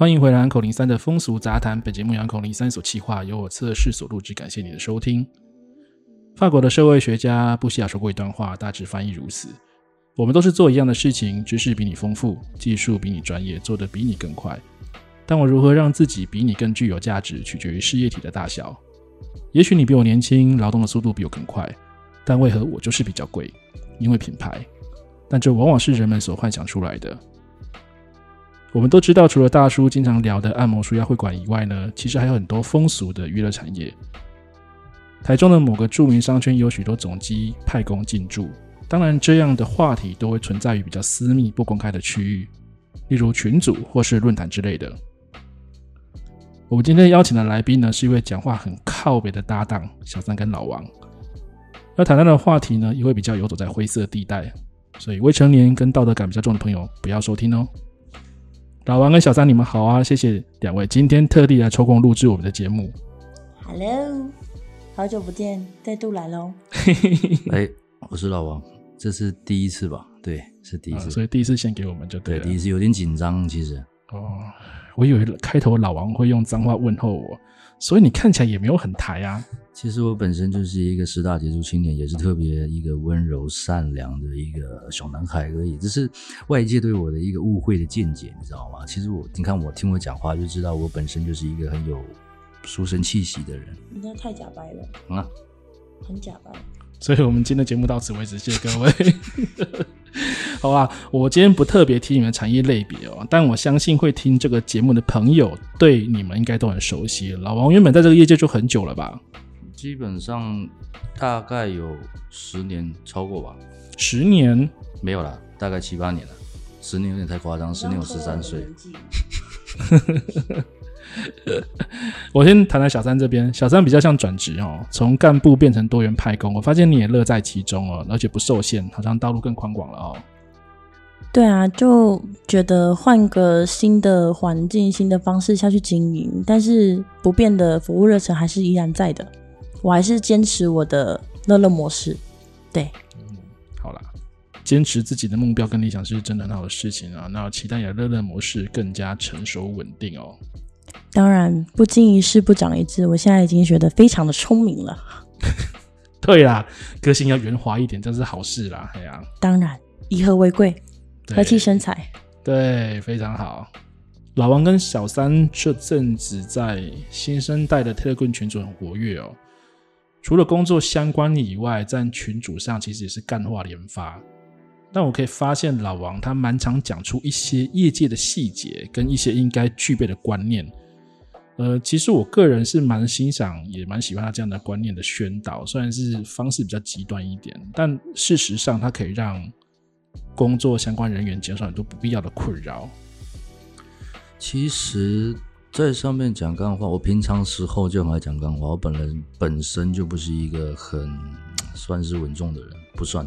欢迎回来，口零三的风俗杂谈。本节目由口零三所企划，由我测试所录制，感谢你的收听。法国的社会学家布希亚说过一段话，大致翻译如此：我们都是做一样的事情，知识比你丰富，技术比你专业，做得比你更快。但我如何让自己比你更具有价值，取决于事业体的大小。也许你比我年轻，劳动的速度比我更快，但为何我就是比较贵？因为品牌。但这往往是人们所幻想出来的。我们都知道，除了大叔经常聊的按摩、舒压会馆以外呢，其实还有很多风俗的娱乐产业。台中的某个著名商圈有许多总机派工进驻，当然这样的话题都会存在于比较私密、不公开的区域，例如群组或是论坛之类的。我们今天邀请的来宾呢，是一位讲话很靠北的搭档小三跟老王。要谈到的话题呢，也会比较游走在灰色地带，所以未成年跟道德感比较重的朋友不要收听哦。老王跟小三，你们好啊！谢谢两位今天特地来抽空录制我们的节目。Hello，好久不见，再度来喽。哎，我是老王，这是第一次吧？对，是第一次，啊、所以第一次先给我们就对了。对，第一次有点紧张，其实。哦，我以为开头老王会用脏话问候我，所以你看起来也没有很抬啊。其实我本身就是一个十大杰出青年，也是特别一个温柔善良的一个小男孩而已。这是外界对我的一个误会的见解，你知道吗？其实我，你看我听我讲话就知道，我本身就是一个很有书生气息的人。你这太假白了啊，很假白。所以我们今天的节目到此为止，谢谢各位。好吧，我今天不特别提你们产业类别哦，但我相信会听这个节目的朋友对你们应该都很熟悉。老王原本在这个业界就很久了吧？基本上大概有十年超过吧，十年没有了，大概七八年了。十年有点太夸张，十年有十三岁。我先谈谈小三这边，小三比较像转职哦，从干部变成多元派工。我发现你也乐在其中哦，而且不受限，好像道路更宽广了哦。对啊，就觉得换个新的环境、新的方式下去经营，但是不变的服务热忱还是依然在的。我还是坚持我的乐乐模式，对，嗯，好啦，坚持自己的目标跟理想是真的很好的事情啊。那期待你的乐乐模式更加成熟稳定哦。当然，不经一事不长一智，我现在已经学得非常的聪明了。对啦，个性要圆滑一点，这是好事啦。哎呀，当然，以和为贵，和气生财。对，非常好。老王跟小三这阵子在新生代的 Telegram 群组很活跃哦。除了工作相关以外，在群组上其实也是干话连发。但我可以发现，老王他蛮常讲出一些业界的细节跟一些应该具备的观念。呃，其实我个人是蛮欣赏，也蛮喜欢他这样的观念的宣导。虽然是方式比较极端一点，但事实上他可以让工作相关人员减少很多不必要的困扰。其实。在上面讲干话，我平常时候就很爱讲干话。我本人本身就不是一个很算是稳重的人，不算。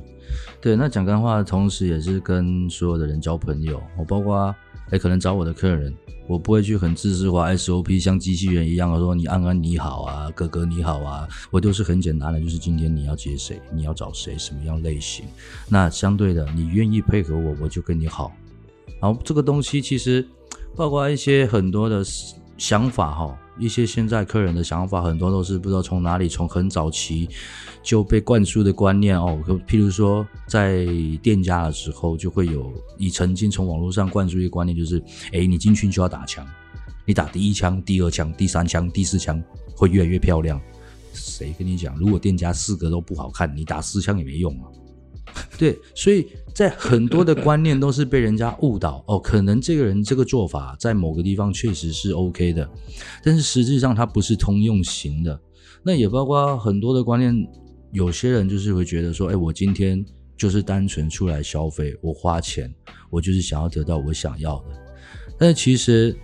对，那讲干话的同时，也是跟所有的人交朋友。我包括哎，可能找我的客人，我不会去很自私化 SOP，像机器人一样的说你安安你好啊，哥哥你好啊。我都是很简单的，就是今天你要接谁，你要找谁，什么样类型。那相对的，你愿意配合我，我就跟你好。然后这个东西其实。包括一些很多的想法哈，一些现在客人的想法很多都是不知道从哪里，从很早期就被灌输的观念哦。譬如说，在店家的时候，就会有你曾经从网络上灌输一个观念，就是诶，你进去就要打枪，你打第一枪、第二枪、第三枪、第四枪会越来越漂亮。谁跟你讲？如果店家四个都不好看，你打四枪也没用啊。对，所以在很多的观念都是被人家误导哦，可能这个人这个做法在某个地方确实是 OK 的，但是实际上它不是通用型的。那也包括很多的观念，有些人就是会觉得说，哎，我今天就是单纯出来消费，我花钱，我就是想要得到我想要的。但是其实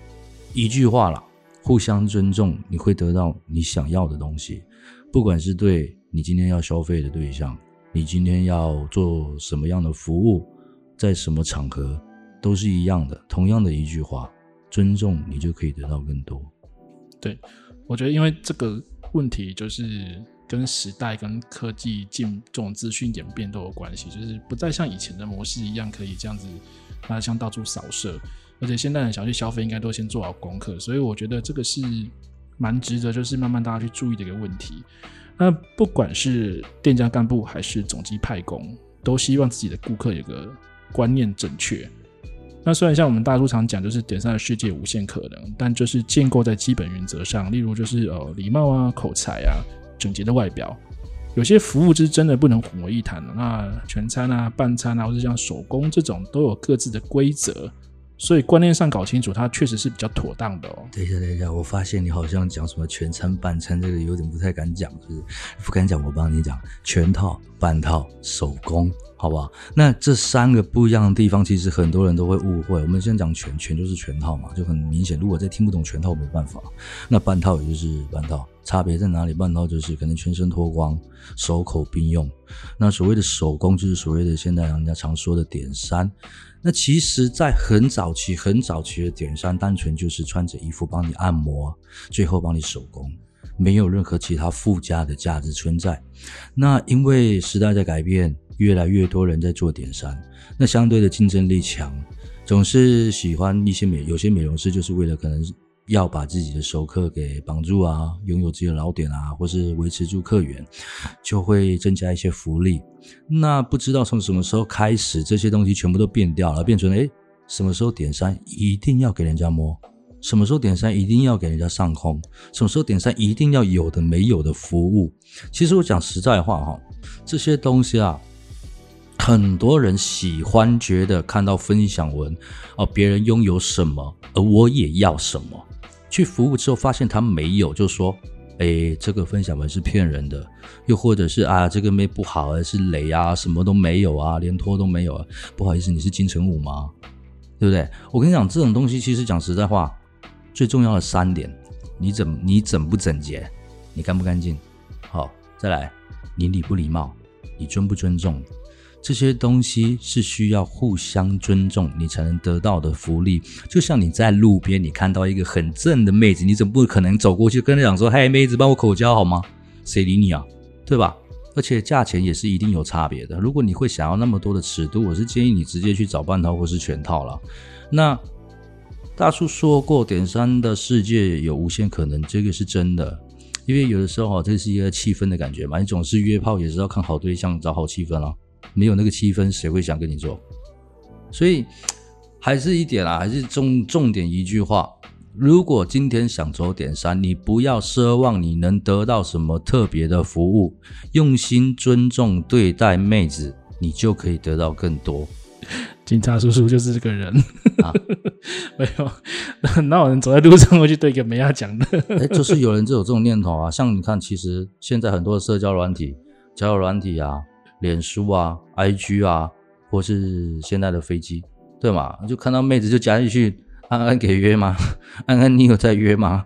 一句话啦，互相尊重，你会得到你想要的东西，不管是对你今天要消费的对象。你今天要做什么样的服务，在什么场合，都是一样的。同样的一句话，尊重你就可以得到更多。对，我觉得因为这个问题就是跟时代、跟科技进这种资讯演变都有关系，就是不再像以前的模式一样可以这样子，那像到处扫射。而且现代人想去消费，应该都先做好功课，所以我觉得这个是蛮值得，就是慢慢大家去注意的一个问题。那不管是店家干部还是总机派工，都希望自己的顾客有个观念正确。那虽然像我们大叔常讲，就是点餐的世界无限可能，但就是建构在基本原则上，例如就是呃礼貌啊、口才啊、整洁的外表。有些服务是真的不能混为一谈的。那全餐啊、半餐啊，或者像手工这种，都有各自的规则。所以观念上搞清楚，它确实是比较妥当的哦。等一下，等一下，我发现你好像讲什么全餐半餐，这个有点不太敢讲，是不是？不敢讲，我帮你讲，全套、半套、手工，好不好？那这三个不一样的地方，其实很多人都会误会。我们先讲全，全就是全套嘛，就很明显。如果再听不懂全套，没办法。那半套也就是半套，差别在哪里？半套就是可能全身脱光，手口并用。那所谓的手工，就是所谓的现在人家常说的点三。那其实，在很早期、很早期的点三，单纯就是穿着衣服帮你按摩，最后帮你手工，没有任何其他附加的价值存在。那因为时代在改变，越来越多人在做点三，那相对的竞争力强，总是喜欢一些美，有些美容师就是为了可能。要把自己的熟客给绑住啊，拥有自己的老点啊，或是维持住客源，就会增加一些福利。那不知道从什么时候开始，这些东西全部都变掉了，变成诶，什么时候点三一定要给人家摸，什么时候点三一定要给人家上空，什么时候点三一定要有的没有的服务。其实我讲实在话哈，这些东西啊，很多人喜欢觉得看到分享文哦，别人拥有什么，而我也要什么。去服务之后发现他没有，就说：“哎，这个分享文是骗人的，又或者是啊，这个妹不好啊，是雷啊，什么都没有啊，连托都没有啊。不好意思，你是金城武吗？对不对？我跟你讲，这种东西其实讲实在话，最重要的三点：你整你整不整洁，你干不干净？好，再来，你礼不礼貌，你尊不尊重。”这些东西是需要互相尊重，你才能得到的福利。就像你在路边，你看到一个很正的妹子，你怎么不可能走过去跟她讲说：“嘿，妹子，帮我口交好吗？”谁理你啊？对吧？而且价钱也是一定有差别的。如果你会想要那么多的尺度，我是建议你直接去找半套或是全套了。那大叔说过，点三的世界有无限可能，这个是真的。因为有的时候哈，这是一个气氛的感觉嘛。你总是约炮，也是要看好对象，找好气氛啊。没有那个气氛，谁会想跟你做？所以还是一点啊，还是重重点一句话：如果今天想走点三，你不要奢望你能得到什么特别的服务，用心尊重对待妹子，你就可以得到更多。警察叔叔就是这个人啊，没有，那有人走在路上会去对一个美亚讲的？哎，就是有人就有这种念头啊。像你看，其实现在很多的社交软体，交友软体啊。脸书啊，IG 啊，或是现在的飞机，对嘛？就看到妹子就加进去，安安给约吗？安安，你有在约吗？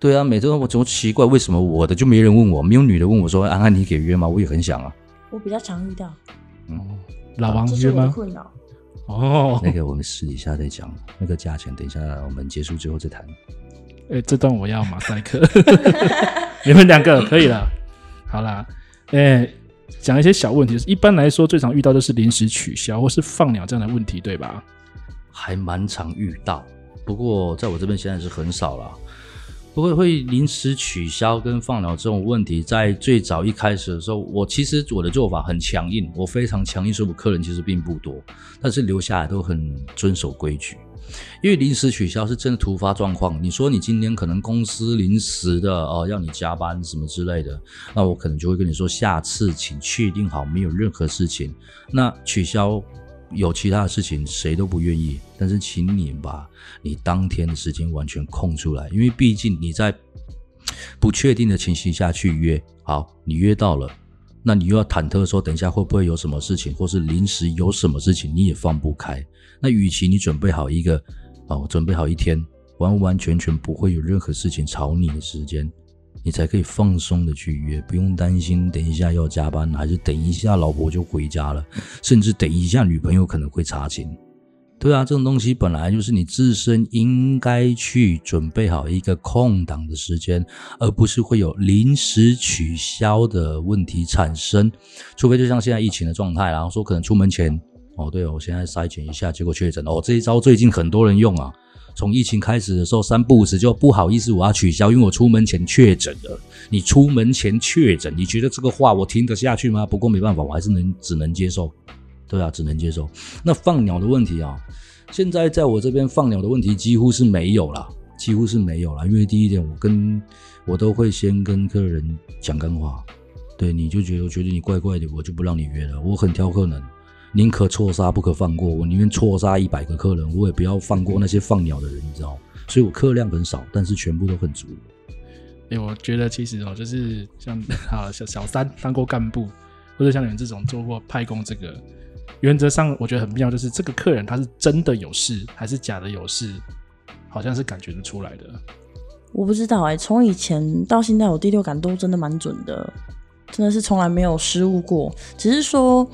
对啊，每次我总奇怪，为什么我的就没人问我，没有女的问我说，安安你给约吗？我也很想啊。我比较常遇到。嗯，老王约吗？困扰。哦，那个我们私底下再讲，那个价钱等一下我们结束之后再谈。哎，这段我要马赛克。你们两个可以了。好啦，哎。讲一些小问题，一般来说最常遇到的是临时取消或是放鸟这样的问题，对吧？还蛮常遇到，不过在我这边现在是很少了。不过会临时取消跟放鸟这种问题，在最早一开始的时候，我其实我的做法很强硬，我非常强硬，所以我客人其实并不多，但是留下来都很遵守规矩。因为临时取消是真的突发状况，你说你今天可能公司临时的哦，要你加班什么之类的，那我可能就会跟你说，下次请确定好没有任何事情。那取消有其他的事情，谁都不愿意。但是请你把你当天的时间完全空出来，因为毕竟你在不确定的情形下去约，好，你约到了，那你又要忐忑说等一下会不会有什么事情，或是临时有什么事情，你也放不开。那与其你准备好一个，哦，准备好一天，完完全全不会有任何事情吵你的时间，你才可以放松的去约，不用担心等一下要加班，还是等一下老婆就回家了，甚至等一下女朋友可能会查寝。对啊，这种东西本来就是你自身应该去准备好一个空档的时间，而不是会有临时取消的问题产生。除非就像现在疫情的状态，然后说可能出门前。哦，对哦，我现在筛选一下，结果确诊哦，这一招最近很多人用啊。从疫情开始的时候，三不五时就不好意思，我要取消，因为我出门前确诊了。你出门前确诊，你觉得这个话我听得下去吗？不过没办法，我还是能只能接受。对啊，只能接受。那放鸟的问题啊，现在在我这边放鸟的问题几乎是没有了，几乎是没有了。因为第一点，我跟我都会先跟客人讲干话。对，你就觉得我觉得你怪怪的，我就不让你约了。我很挑客人。宁可错杀不可放过，我宁愿错杀一百个客人，我也不要放过那些放鸟的人，你知道？所以我客量很少，但是全部都很足。哎、欸，我觉得其实哦，就是像啊小小三当过干部，或者像你们这种做过派工，这个原则上我觉得很妙，就是这个客人他是真的有事还是假的有事，好像是感觉得出来的。我不知道哎、欸，从以前到现在，我第六感都真的蛮准的，真的是从来没有失误过，只是说。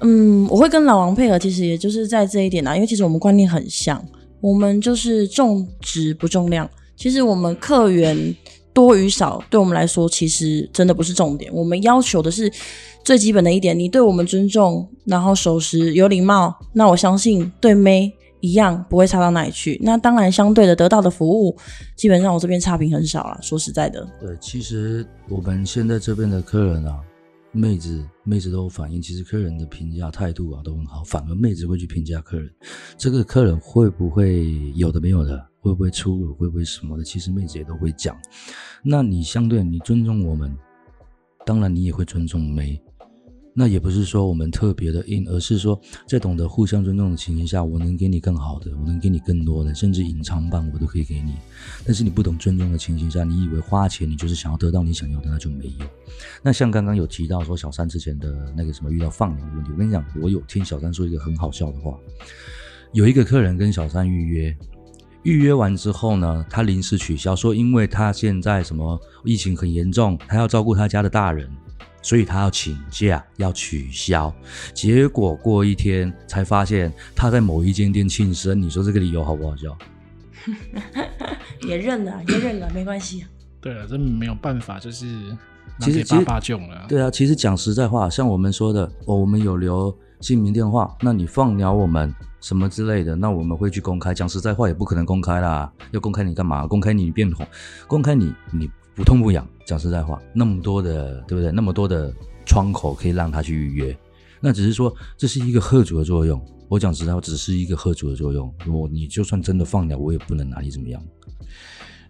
嗯，我会跟老王配合，其实也就是在这一点啊，因为其实我们观念很像，我们就是重质不重量。其实我们客源多与少，对我们来说其实真的不是重点。我们要求的是最基本的一点，你对我们尊重，然后守时有礼貌，那我相信对妹一样不会差到哪里去。那当然，相对的得到的服务，基本上我这边差评很少啦。说实在的，对，其实我们现在这边的客人啊。妹子，妹子都反映，其实客人的评价态度啊都很好，反而妹子会去评价客人，这个客人会不会有的没有的，会不会粗鲁，会不会什么的，其实妹子也都会讲。那你相对你尊重我们，当然你也会尊重妹。那也不是说我们特别的硬，而是说在懂得互相尊重的情形下，我能给你更好的，我能给你更多的，甚至隐藏版我都可以给你。但是你不懂尊重的情形下，你以为花钱你就是想要得到你想要的，那就没有。那像刚刚有提到说小三之前的那个什么遇到放鸟的问题，我跟你讲，我有听小三说一个很好笑的话，有一个客人跟小三预约，预约完之后呢，他临时取消，说因为他现在什么疫情很严重，他要照顾他家的大人。所以他要请假，要取消，结果过一天才发现他在某一间店庆生。你说这个理由好不好笑？也认了，也认了，没关系。对啊，这没有办法，就是其实爸爸囧了。对啊，其实讲实在话，像我们说的，哦，我们有留姓名电话，那你放鸟我们什么之类的，那我们会去公开。讲实在话，也不可能公开啦，要公开你干嘛？公开你变红，公开你你。不痛不痒，讲实在话，那么多的，对不对？那么多的窗口可以让他去预约，那只是说这是一个贺主的作用。我讲实在话，只是一个贺主的作用。如果你就算真的放了，我也不能拿你怎么样。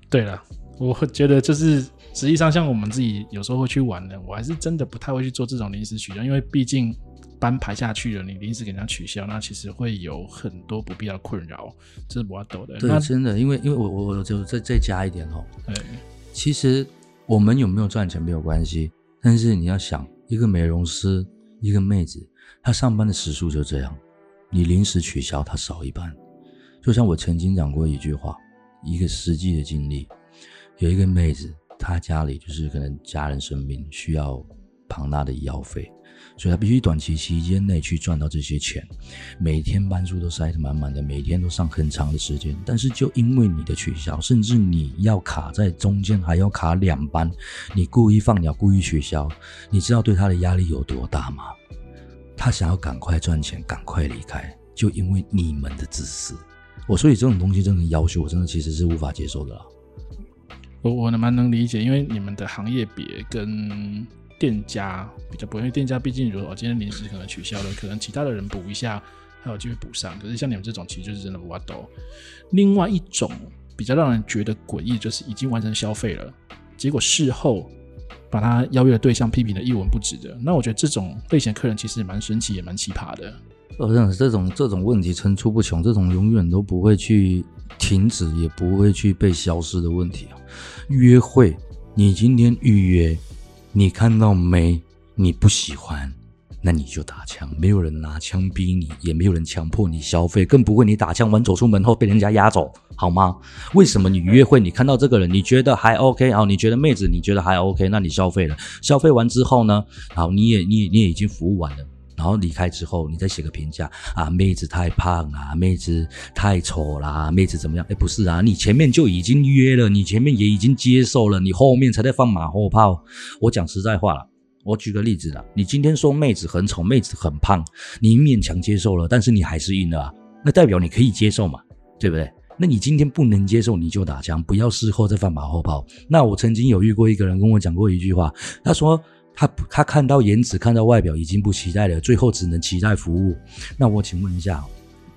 对了，我觉得就是实际上，像我们自己有时候会去玩的，我还是真的不太会去做这种临时取消，因为毕竟班排下去了，你临时给人家取消，那其实会有很多不必要的困扰，这是我要抖的。对，真的，因为因为我我就再再加一点哦。对。其实我们有没有赚钱没有关系，但是你要想，一个美容师，一个妹子，她上班的时数就这样，你临时取消，她少一半。就像我曾经讲过一句话，一个实际的经历，有一个妹子，她家里就是可能家人生病，需要庞大的医药费。所以他必须短期期间内去赚到这些钱，每天班数都塞得满满的，每天都上很长的时间。但是就因为你的取消，甚至你要卡在中间，还要卡两班，你故意放鸟，故意取消，你知道对他的压力有多大吗？他想要赶快赚钱，赶快离开，就因为你们的自私。我所以这种东西真的要求，我真的其实是无法接受的啦。我我蛮能理解，因为你们的行业别跟。店家比较不会，因为店家毕竟如果今天临时可能取消了，可能其他的人补一下，还有机会补上。可是像你们这种，其实就是真的无法抖。另外一种比较让人觉得诡异，就是已经完成消费了，结果事后把他邀约的对象批评的一文不值的。那我觉得这种类型的客人其实蛮神奇，也蛮奇葩的。我想这种这种问题层出不穷，这种永远都不会去停止，也不会去被消失的问题啊。约会，你今天预约。你看到没？你不喜欢，那你就打枪。没有人拿枪逼你，也没有人强迫你消费，更不会你打枪完走出门后被人家压走，好吗？为什么你约会，你看到这个人，你觉得还 OK 啊？你觉得妹子，你觉得还 OK？那你消费了，消费完之后呢？好，你也你也你也已经服务完了。然后离开之后，你再写个评价啊，妹子太胖啊，妹子太丑啦，妹子怎么样？哎，不是啊，你前面就已经约了，你前面也已经接受了，你后面才在放马后炮。我讲实在话了，我举个例子啦，你今天说妹子很丑，妹子很胖，你勉强接受了，但是你还是硬了啊，那代表你可以接受嘛，对不对？那你今天不能接受，你就打枪，不要事后再放马后炮。那我曾经有遇过一个人跟我讲过一句话，他说他他看到颜值，看到外表已经不期待了，最后只能期待服务。那我请问一下，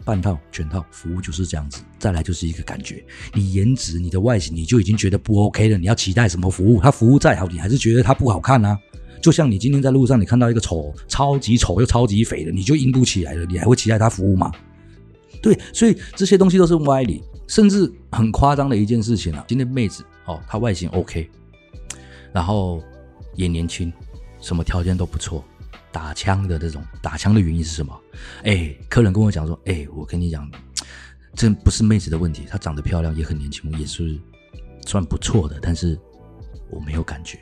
半套全套服务就是这样子，再来就是一个感觉，你颜值、你的外形，你就已经觉得不 OK 了，你要期待什么服务？他服务再好，你还是觉得他不好看啊。就像你今天在路上，你看到一个丑、超级丑又超级肥的，你就硬不起来了，你还会期待他服务吗？对，所以这些东西都是歪理，甚至很夸张的一件事情啊。今天妹子哦，她外形 OK，然后也年轻，什么条件都不错，打枪的这种，打枪的原因是什么？哎，客人跟我讲说，哎，我跟你讲，这不是妹子的问题，她长得漂亮，也很年轻，也是算不错的，但是我没有感觉。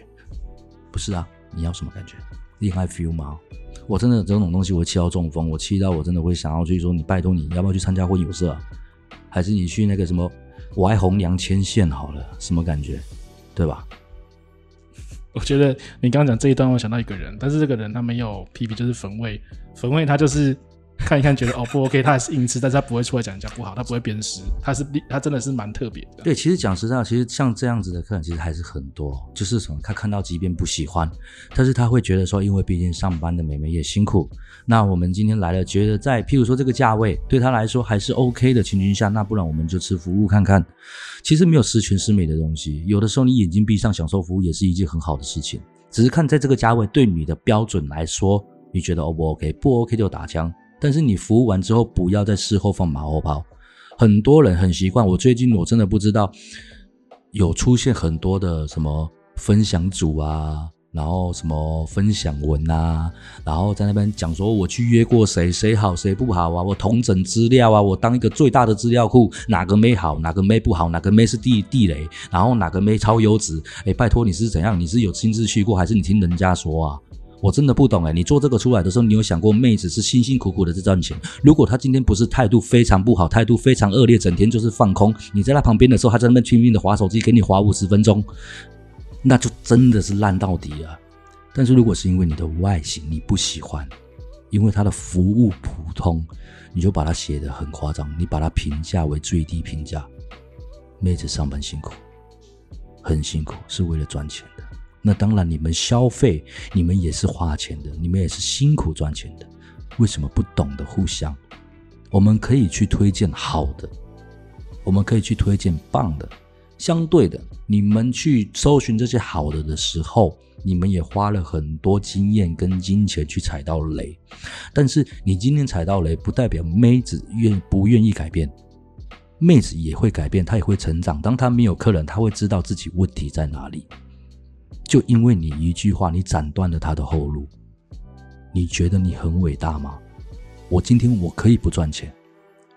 不是啊，你要什么感觉？恋爱 feel 吗？我真的这种东西，我气到中风，我气到我真的会想要去说，你拜托你，要不要去参加婚友社啊？还是你去那个什么，我爱红娘牵线好了，什么感觉？对吧？我觉得你刚刚讲这一段，我想到一个人，但是这个人他没有 P P，，就是粉卫，粉卫他就是。看一看，觉得哦不 OK，他还是硬吃，但是他不会出来讲人家不好，他不会鞭尸，他是他真的是蛮特别的。对，其实讲实在，其实像这样子的客人其实还是很多，就是什么他看到即便不喜欢，但是他会觉得说，因为毕竟上班的美眉也辛苦，那我们今天来了，觉得在譬如说这个价位对他来说还是 OK 的情况下，那不然我们就吃服务看看。其实没有十全十美的东西，有的时候你眼睛闭上享受服务也是一件很好的事情，只是看在这个价位对你的标准来说，你觉得 O 不 OK？不 OK 就打枪。但是你服务完之后，不要在事后放马后炮。很多人很习惯，我最近我真的不知道有出现很多的什么分享组啊，然后什么分享文啊，然后在那边讲说我去约过谁，谁好谁不好啊，我统整资料啊，我当一个最大的资料库，哪个妹好，哪个妹不好，哪个妹是地地雷，然后哪个妹超优质。哎，拜托你是怎样？你是有亲自去过，还是你听人家说啊？我真的不懂哎，你做这个出来的时候，你有想过妹子是辛辛苦苦的在赚钱？如果她今天不是态度非常不好，态度非常恶劣，整天就是放空，你在她旁边的时候，她在那边拼命的划手机，给你划五十分钟，那就真的是烂到底了。但是如果是因为你的外形你不喜欢，因为她的服务普通，你就把它写得很夸张，你把它评价为最低评价，妹子上班辛苦，很辛苦，是为了赚钱的。那当然，你们消费，你们也是花钱的，你们也是辛苦赚钱的。为什么不懂得互相？我们可以去推荐好的，我们可以去推荐棒的。相对的，你们去搜寻这些好的的时候，你们也花了很多经验跟金钱去踩到雷。但是你今天踩到雷，不代表妹子愿不愿意改变，妹子也会改变，她也会成长。当她没有客人，她会知道自己问题在哪里。就因为你一句话，你斩断了他的后路。你觉得你很伟大吗？我今天我可以不赚钱，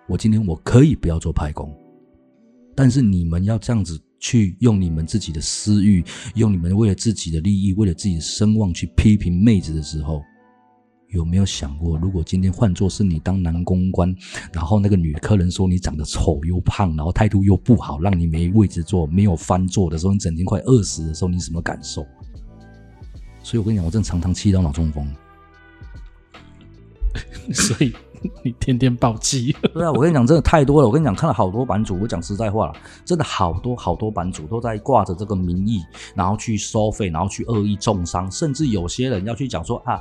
我今天我可以不要做派工，但是你们要这样子去用你们自己的私欲，用你们为了自己的利益，为了自己的声望去批评妹子的时候。有没有想过，如果今天换作是你当男公关，然后那个女客人说你长得丑又胖，然后态度又不好，让你没位置坐，没有翻坐的时候，你整天快饿死的时候，你什么感受？所以我跟你讲，我真的常常气到脑中风。所以。你天天暴击，对啊，我跟你讲，真的太多了。我跟你讲，看了好多版主，我讲实在话了，真的好多好多版主都在挂着这个名义，然后去收费，然后去恶意中伤，甚至有些人要去讲说啊，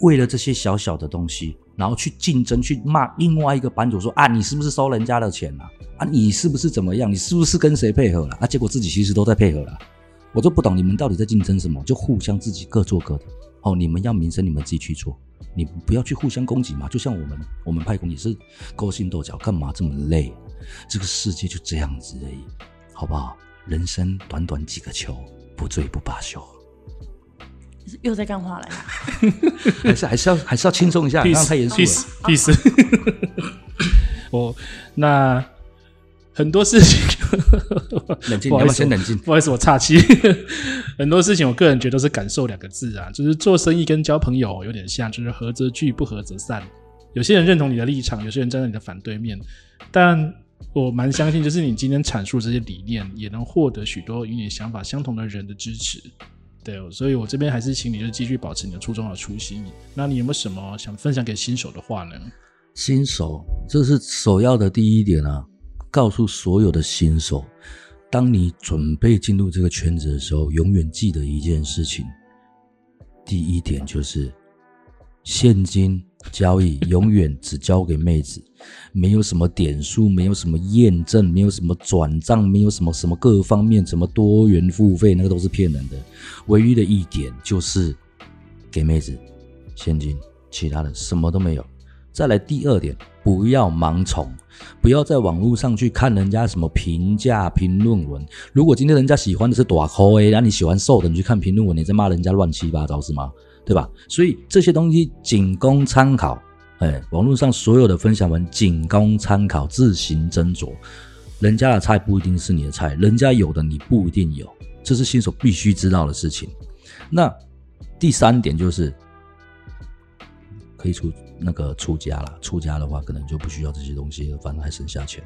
为了这些小小的东西，然后去竞争，去骂另外一个版主说啊，你是不是收人家的钱啊？啊，你是不是怎么样？你是不是跟谁配合了？啊，结果自己其实都在配合了。我就不懂你们到底在竞争什么，就互相自己各做各的。哦，你们要名声，你们自己去做。你不要去互相攻击嘛，就像我们，我们派工也是勾心斗角，干嘛这么累？这个世界就这样子而已，好不好？人生短短几个秋，不醉不罢休。又在干话了呀？还是还是要还是要轻松一下，不要太严肃了。意思意思。我那。很多事情，冷静，你要先冷静。不好意思，我岔气。很多事情，我个人觉得都是感受两个字啊，就是做生意跟交朋友有点像，就是合则聚，不合则散。有些人认同你的立场，有些人站在你的反对面，但我蛮相信，就是你今天阐述这些理念，也能获得许多与你想法相同的人的支持。对，所以我这边还是请你就继续保持你的初衷和初心。那你有没有什么想分享给新手的话呢？新手，这是首要的第一点啊！告诉所有的新手，当你准备进入这个圈子的时候，永远记得一件事情。第一点就是，现金交易永远只交给妹子，没有什么点数，没有什么验证，没有什么转账，没有什么什么各方面什么多元付费，那个都是骗人的。唯一的一点就是给妹子现金，其他的什么都没有。再来第二点，不要盲从，不要在网络上去看人家什么评价评论文。如果今天人家喜欢的是大箍的，那你喜欢瘦的，你去看评论文，你在骂人家乱七八糟是吗？对吧？所以这些东西仅供参考。哎，网络上所有的分享文仅供参考，自行斟酌。人家的菜不一定是你的菜，人家有的你不一定有，这是新手必须知道的事情。那第三点就是可以出。那个出家了，出家的话可能就不需要这些东西了，反正还省下钱。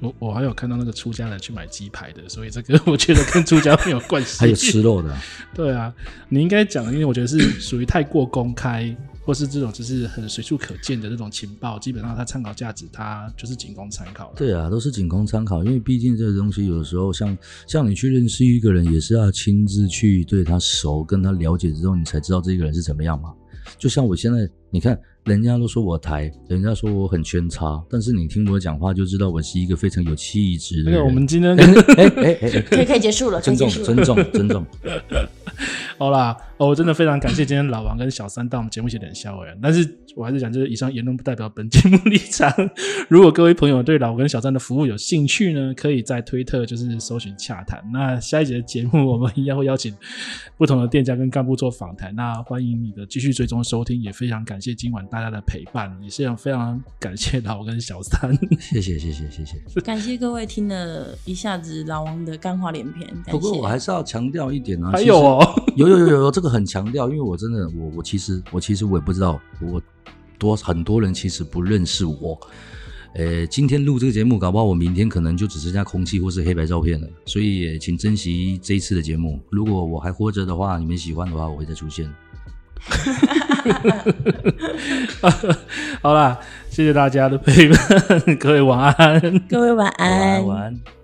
我我还有看到那个出家人去买鸡排的，所以这个我觉得跟出家没有关系。还有吃肉的，对啊，你应该讲，因为我觉得是属于太过公开，或是这种就是很随处可见的那种情报，基本上它参考价值它就是仅供参考。对啊，都是仅供参考，因为毕竟这个东西有的时候像像你去认识一个人，也是要亲自去对他熟，跟他了解之后，你才知道这个人是怎么样嘛。就像我现在，你看，人家都说我台，人家说我很圈叉，但是你听我讲话就知道我是一个非常有气质的人。对，我们今天，哎哎哎，可以可以结束了，尊重尊重尊重。好啦，哦，我真的非常感谢今天老王跟小三到我们节目写点笑话，但是我还是讲，就是以上言论不代表本节目立场。如果各位朋友对老王跟小三的服务有兴趣呢，可以在推特就是搜寻洽谈。那下一节的节目，我们一样会邀请不同的店家跟干部做访谈。那欢迎你的继续追踪收听，也非常感谢今晚大家的陪伴，也是非常感谢老王跟小三。谢谢谢谢谢谢，感谢各位听了一下子老王的干话连篇。不过我还是要强调一点啊，还有哦。有有有有有，这个很强调，因为我真的我我其实我其实我也不知道，我多很多人其实不认识我。呃，今天录这个节目，搞不好我明天可能就只剩下空气或是黑白照片了，所以也请珍惜这一次的节目。如果我还活着的话，你们喜欢的话，我会再出现。好啦，谢谢大家的陪伴，各位晚安，各位晚安，晚安。晚安。